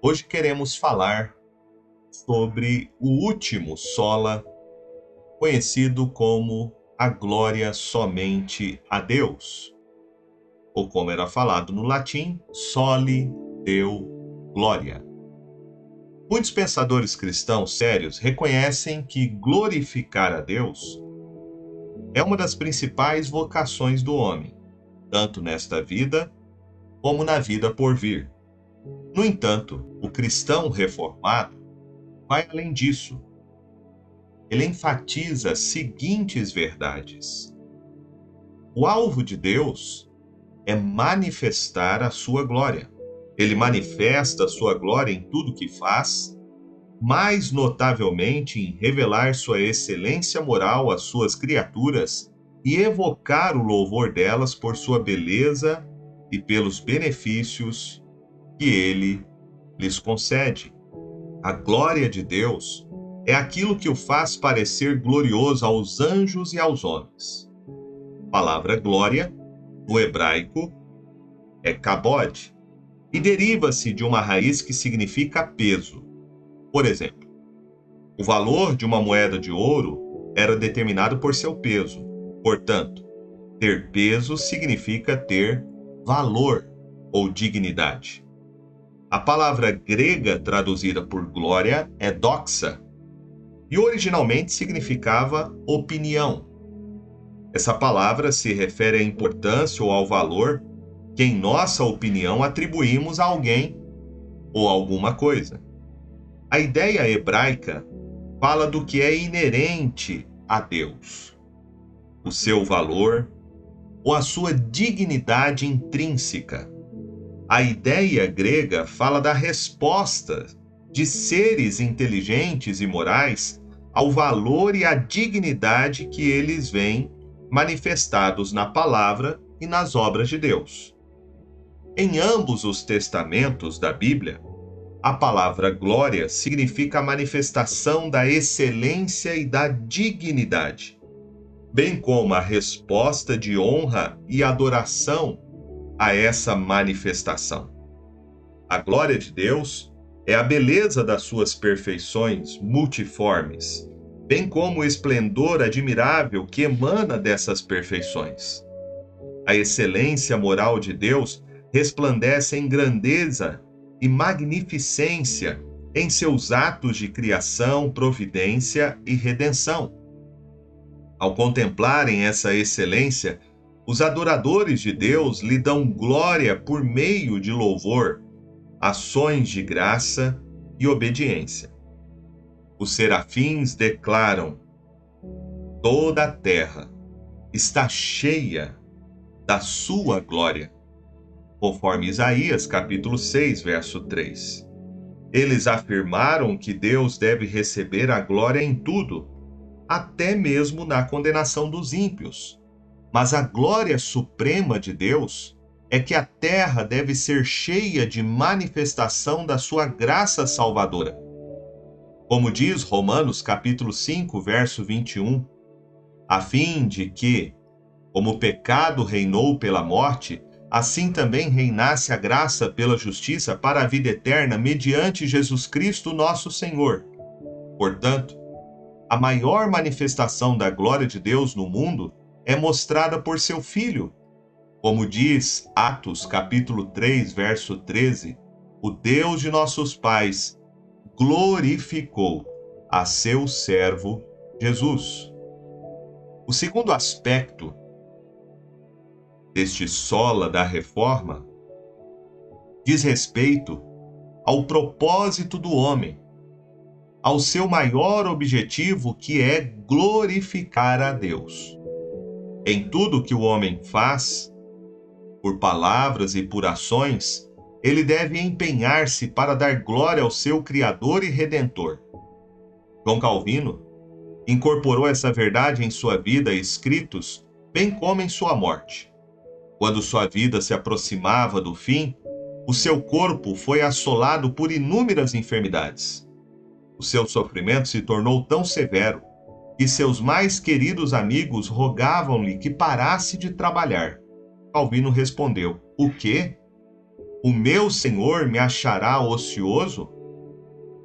Hoje queremos falar sobre o último sola, conhecido como a glória somente a Deus, ou como era falado no latim, soli deu glória. Muitos pensadores cristãos sérios reconhecem que glorificar a Deus é uma das principais vocações do homem, tanto nesta vida como na vida por vir. No entanto, o cristão reformado vai além disso. Ele enfatiza as seguintes verdades: o alvo de Deus é manifestar a sua glória. Ele manifesta a sua glória em tudo que faz, mais notavelmente em revelar sua excelência moral às suas criaturas e evocar o louvor delas por sua beleza e pelos benefícios que ele lhes concede. A glória de Deus é aquilo que o faz parecer glorioso aos anjos e aos homens. A palavra glória, no hebraico, é kabod e deriva-se de uma raiz que significa peso. Por exemplo, o valor de uma moeda de ouro era determinado por seu peso. Portanto, ter peso significa ter valor ou dignidade. A palavra grega traduzida por glória é doxa e originalmente significava opinião. Essa palavra se refere à importância ou ao valor que, em nossa opinião, atribuímos a alguém ou alguma coisa. A ideia hebraica fala do que é inerente a Deus, o seu valor ou a sua dignidade intrínseca a ideia grega fala da resposta de seres inteligentes e morais ao valor e à dignidade que eles veem manifestados na palavra e nas obras de Deus. Em ambos os testamentos da Bíblia, a palavra glória significa a manifestação da excelência e da dignidade, bem como a resposta de honra e adoração a essa manifestação. A glória de Deus é a beleza das suas perfeições multiformes, bem como o esplendor admirável que emana dessas perfeições. A excelência moral de Deus resplandece em grandeza e magnificência em seus atos de criação, providência e redenção. Ao contemplarem essa excelência, os adoradores de Deus lhe dão glória por meio de louvor, ações de graça e obediência. Os serafins declaram: toda a terra está cheia da sua glória, conforme Isaías capítulo 6, verso 3. Eles afirmaram que Deus deve receber a glória em tudo, até mesmo na condenação dos ímpios mas a glória suprema de Deus é que a terra deve ser cheia de manifestação da sua graça salvadora. Como diz Romanos capítulo 5, verso 21, a fim de que, como o pecado reinou pela morte, assim também reinasse a graça pela justiça para a vida eterna mediante Jesus Cristo, nosso Senhor. Portanto, a maior manifestação da glória de Deus no mundo é mostrada por seu filho. Como diz Atos capítulo 3, verso 13, o Deus de nossos pais glorificou a seu servo Jesus. O segundo aspecto deste sola da reforma diz respeito ao propósito do homem, ao seu maior objetivo que é glorificar a Deus. Em tudo que o homem faz, por palavras e por ações, ele deve empenhar-se para dar glória ao seu Criador e Redentor. João Calvino incorporou essa verdade em sua vida e escritos, bem como em sua morte. Quando sua vida se aproximava do fim, o seu corpo foi assolado por inúmeras enfermidades. O seu sofrimento se tornou tão severo e seus mais queridos amigos rogavam-lhe que parasse de trabalhar. Calvino respondeu: O quê? o meu Senhor me achará ocioso?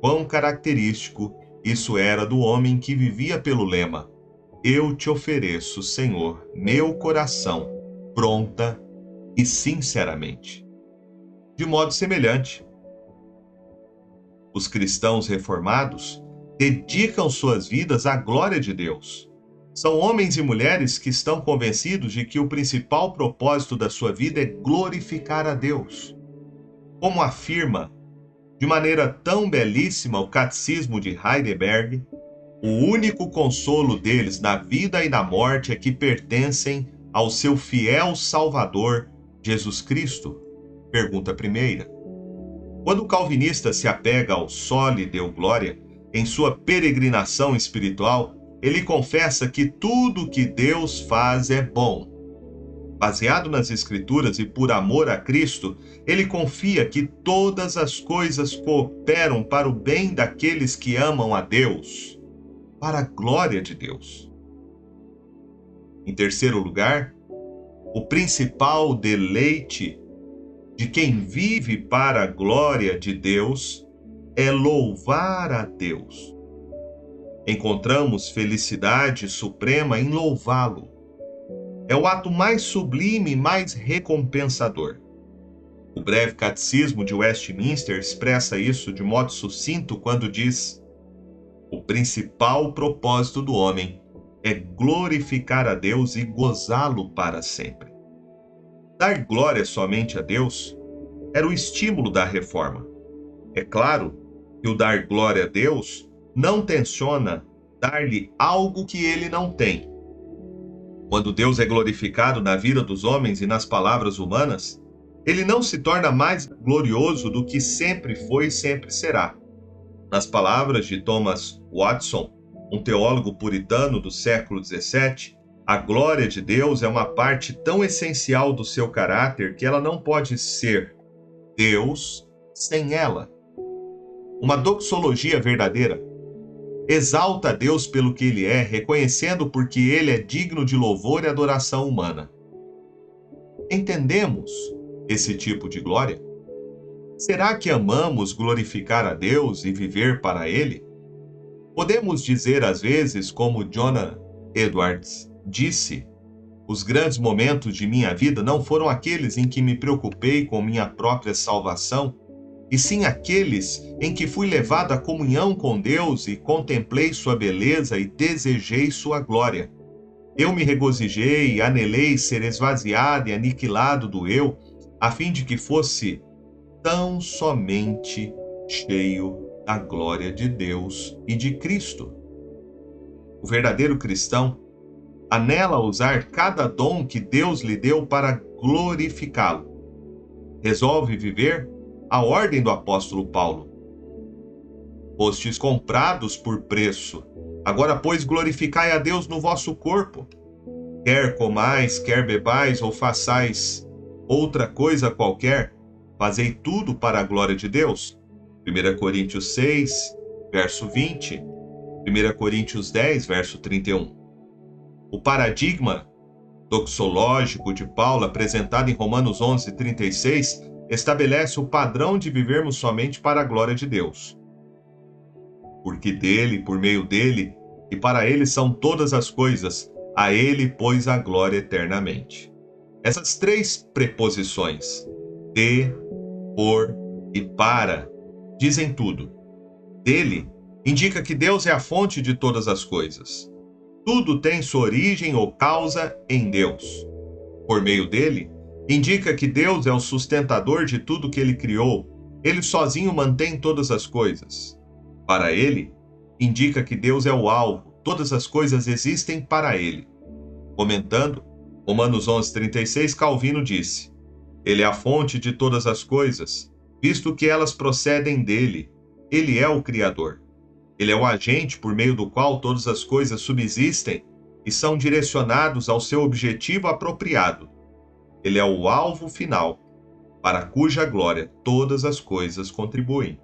Quão característico isso era do homem que vivia pelo lema: Eu te ofereço, Senhor, meu coração, pronta e sinceramente. De modo semelhante, os cristãos reformados dedicam suas vidas à glória de Deus são homens e mulheres que estão convencidos de que o principal propósito da sua vida é glorificar a Deus. Como afirma de maneira tão belíssima o Catecismo de Heidelberg, o único consolo deles na vida e na morte é que pertencem ao seu fiel Salvador, Jesus Cristo? Pergunta primeira. Quando o calvinista se apega ao sole deu glória, em sua peregrinação espiritual, ele confessa que tudo que Deus faz é bom. Baseado nas Escrituras e por amor a Cristo, ele confia que todas as coisas cooperam para o bem daqueles que amam a Deus, para a glória de Deus. Em terceiro lugar, o principal deleite de quem vive para a glória de Deus é louvar a Deus encontramos felicidade suprema em louvá-lo. É o ato mais sublime e mais recompensador. O breve catecismo de Westminster expressa isso de modo sucinto quando diz: O principal propósito do homem é glorificar a Deus e gozá-lo para sempre. Dar glória somente a Deus era o estímulo da reforma. É claro que o dar glória a Deus não tenciona dar-lhe algo que ele não tem. Quando Deus é glorificado na vida dos homens e nas palavras humanas, ele não se torna mais glorioso do que sempre foi e sempre será. Nas palavras de Thomas Watson, um teólogo puritano do século XVII, a glória de Deus é uma parte tão essencial do seu caráter que ela não pode ser Deus sem ela. Uma doxologia verdadeira exalta a Deus pelo que ele é, reconhecendo porque ele é digno de louvor e adoração humana. Entendemos esse tipo de glória? Será que amamos glorificar a Deus e viver para Ele? Podemos dizer às vezes, como Jonah Edwards disse, os grandes momentos de minha vida não foram aqueles em que me preocupei com minha própria salvação, e sim aqueles em que fui levado à comunhão com Deus e contemplei sua beleza e desejei sua glória. Eu me regozijei anelei ser esvaziado e aniquilado do eu, a fim de que fosse tão somente cheio da glória de Deus e de Cristo. O verdadeiro cristão anela usar cada dom que Deus lhe deu para glorificá-lo. Resolve viver a ordem do apóstolo Paulo. Fostes comprados por preço. Agora, pois, glorificai a Deus no vosso corpo. Quer comais, quer bebais ou façais outra coisa qualquer, fazei tudo para a glória de Deus. 1 Coríntios 6, verso 20. 1 Coríntios 10, verso 31. O paradigma doxológico de Paulo, apresentado em Romanos 11, 36, estabelece o padrão de vivermos somente para a glória de Deus. Porque dele, por meio dele e para ele são todas as coisas, a ele pois a glória eternamente. Essas três preposições, de, por e para, dizem tudo. Dele indica que Deus é a fonte de todas as coisas. Tudo tem sua origem ou causa em Deus. Por meio dele, indica que Deus é o sustentador de tudo que ele criou. Ele sozinho mantém todas as coisas. Para ele, indica que Deus é o alvo, todas as coisas existem para ele. Comentando, Romanos 11:36, Calvino disse: Ele é a fonte de todas as coisas, visto que elas procedem dele. Ele é o criador. Ele é o agente por meio do qual todas as coisas subsistem e são direcionados ao seu objetivo apropriado ele é o alvo final, para cuja glória todas as coisas contribuem.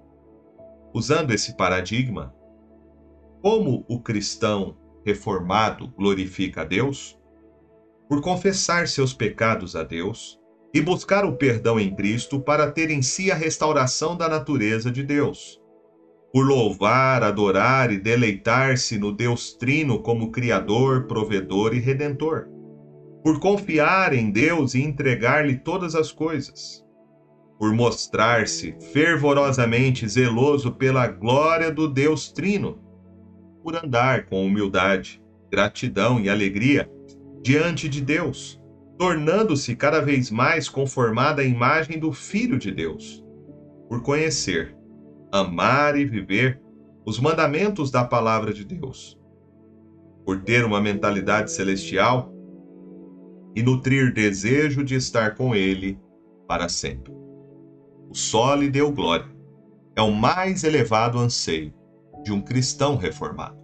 Usando esse paradigma, como o cristão reformado glorifica a Deus? Por confessar seus pecados a Deus, e buscar o perdão em Cristo para ter em si a restauração da natureza de Deus. Por louvar, adorar e deleitar-se no Deus Trino como Criador, Provedor e Redentor. Por confiar em Deus e entregar-lhe todas as coisas. Por mostrar-se fervorosamente zeloso pela glória do Deus Trino. Por andar com humildade, gratidão e alegria diante de Deus tornando-se cada vez mais conformada à imagem do Filho de Deus, por conhecer, amar e viver os mandamentos da Palavra de Deus, por ter uma mentalidade celestial e nutrir desejo de estar com Ele para sempre. O sol lhe deu glória. É o mais elevado anseio de um cristão reformado.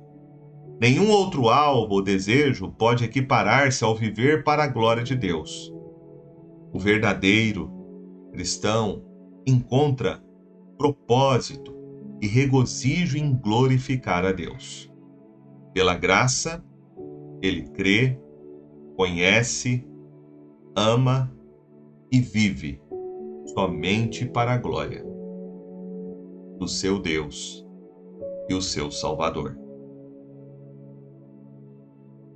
Nenhum outro alvo ou desejo pode equiparar-se ao viver para a glória de Deus. O verdadeiro cristão encontra propósito e regozijo em glorificar a Deus. Pela graça, ele crê, conhece, ama e vive somente para a glória do seu Deus e o seu Salvador.